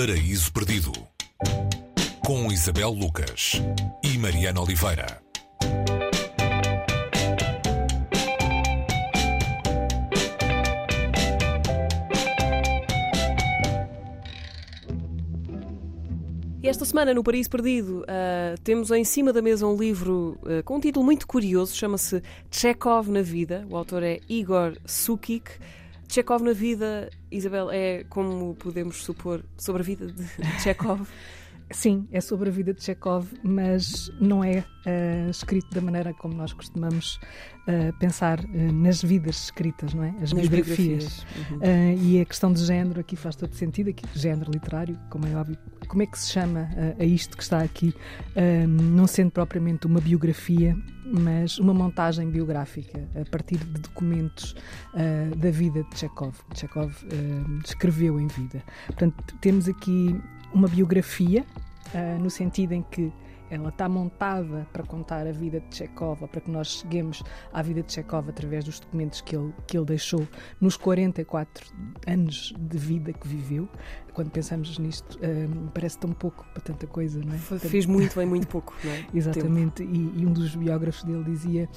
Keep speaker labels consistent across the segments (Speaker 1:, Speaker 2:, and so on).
Speaker 1: Paraíso Perdido com Isabel Lucas e Mariana Oliveira.
Speaker 2: Esta semana no Paraíso Perdido uh, temos em cima da mesa um livro uh, com um título muito curioso, chama-se Chekhov na Vida. O autor é Igor Sukik. Chekhov na Vida, Isabel, é como podemos supor sobre a vida de Chekhov?
Speaker 3: Sim, é sobre a vida de Chekhov, mas não é uh, escrito da maneira como nós costumamos uh, pensar uh, nas vidas escritas, não é?
Speaker 2: As nas biografias.
Speaker 3: biografias. Uhum. e a questão de género aqui faz todo sentido, aqui género literário, como é óbvio. Como é que se chama a isto que está aqui, não sendo propriamente uma biografia, mas uma montagem biográfica a partir de documentos da vida de Chekhov. Chekhov escreveu em vida. Portanto, temos aqui uma biografia, uh, no sentido em que ela está montada para contar a vida de Chekhov, para que nós cheguemos à vida de Chekhov através dos documentos que ele, que ele deixou nos 44 anos de vida que viveu. Quando pensamos nisto, um, parece tão pouco para tanta coisa, não é?
Speaker 2: Fez muito em muito pouco, não é?
Speaker 3: Exatamente, e, e, um dos biógrafos dele dizia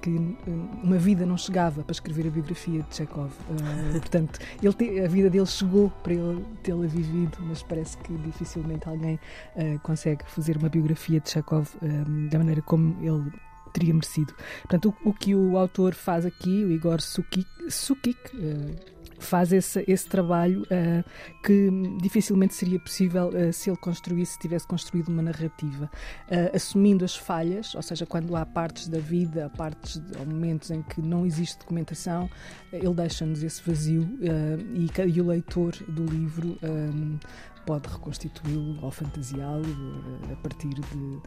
Speaker 3: que hum, uma vida não chegava para escrever a biografia de Chekhov. Uh, portanto, ele te, a vida dele chegou para ele tê-la vivido, mas parece que dificilmente alguém uh, consegue fazer uma biografia de Chekhov uh, da maneira como ele teria merecido. Portanto, o, o, que o autor faz aqui, o Igor Sukik, Sukik faz esse, esse trabalho uh, que dificilmente seria possível uh, se ele construísse, se tivesse construído uma narrativa, uh, assumindo as falhas, ou seja, quando há partes da vida, partes ou momentos em que não existe documentação, ele deixa-nos esse vazio e, e, o leitor do livro pode reconstituí-lo ou fantasiá-lo eh, a partir de, de,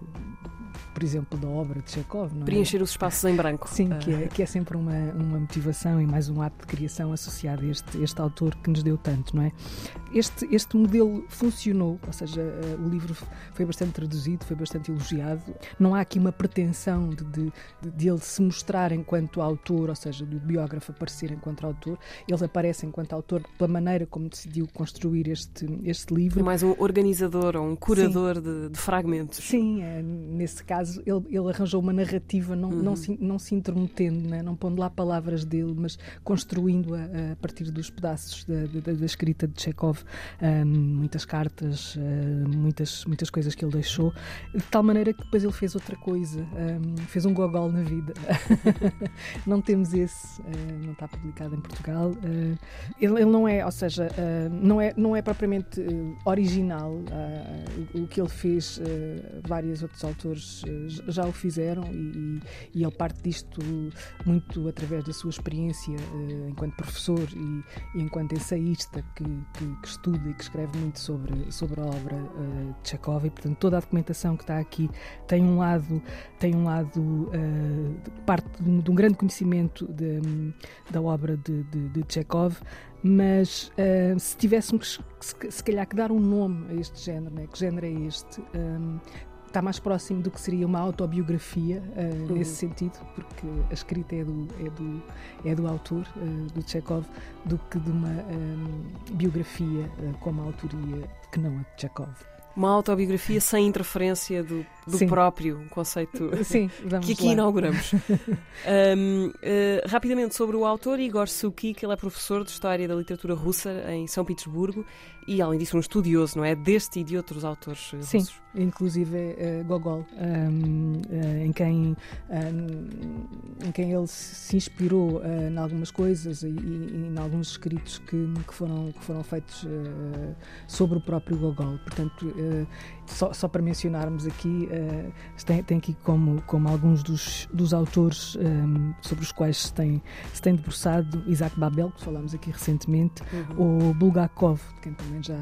Speaker 3: por exemplo, da obra de Chekhov. Não
Speaker 2: é? Preencher os espaços em branco.
Speaker 3: Sim, que é, que é sempre uma, uma motivação e mais um ato de criação associado a este, este autor que nos deu tanto, não é? Este, este modelo funcionou, ou seja, eh, o livro foi bastante traduzido, foi bastante elogiado. Não há aqui uma pretensão de, de, de ele se mostrar enquanto autor, ou seja, do biógrafo aparecer enquanto autor. Ele aparece enquanto autor pela maneira como decidiu construir este, este livro
Speaker 2: livro. É mais um organizador ou um curador de, de, fragmentos.
Speaker 3: Sim, é, nesse caso ele, ele, arranjou uma narrativa não, uhum. não, se, não se intrometendo, né? não pondo lá palavras dele, mas construindo-a a partir dos pedaços da, da, da escrita de Chekhov, um, muitas cartas, uh, muitas, muitas coisas que ele deixou, de tal maneira que depois ele fez outra coisa, um, fez um gogol na vida. não temos esse, uh, não está publicado em Portugal. Uh, ele, ele, não é, ou seja, não, é, não é propriamente original. Uh, o que ele fez, uh, vários outros autores já o fizeram e, e, ele parte disto muito através da sua experiência enquanto professor e, enquanto ensaísta que, que, que, estuda e que escreve muito sobre, sobre a obra de Chekhov e, portanto, toda a documentação que está aqui tem um lado, tem um lado parte de um, grande conhecimento de, da obra de, de, de Chekhov, mas uh, se tivéssemos se, se, calhar que dar um nome a este género, né? que género é este? Um, está mais próximo do que seria uma autobiografia uh, uhum. nesse sentido, porque a escrita é do, é do, é do autor, uh, do Chekhov, do que de uma um, biografia uh, como a autoria que não a de Chekhov.
Speaker 2: Uma autobiografia sem interferência do, do próprio conceito
Speaker 3: Sim,
Speaker 2: que aqui
Speaker 3: lá.
Speaker 2: inauguramos. um, uh, rapidamente sobre o autor, Igor Suki, que ele é professor de História da Literatura Russa em São Petersburgo e, além disso, um estudioso, não é? Deste e de outros autores
Speaker 3: Sim,
Speaker 2: russos.
Speaker 3: inclusive uh, Gogol, um, uh, em, quem, em quem ele se inspirou uh, em algumas coisas e, e, em alguns escritos que, que, foram, que foram feitos sobre o próprio Gogol. Portanto, só, só, para mencionarmos aqui, uh, tem, tem, aqui como, como alguns dos, dos autores um, sobre os quais se tem, se tem debruçado, Isaac Babel, que falamos aqui recentemente, uhum. ou Bulgakov, de quem também já,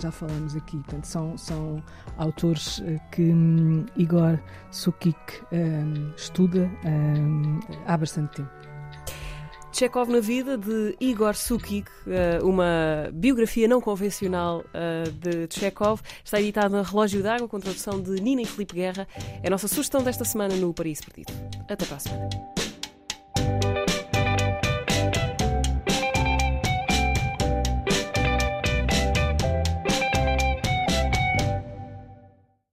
Speaker 3: já falamos aqui. Portanto, são, são autores uh, que um, Igor Sukik um, estuda há bastante tempo.
Speaker 2: Chekhov na vida de Igor Sukik, eh, uma biografia não convencional eh, de Chekhov, está editada na Relógio d'Água com tradução de Nina e Felipe Guerra. É a nossa sugestão desta semana no Paris Perdido. Até para a semana.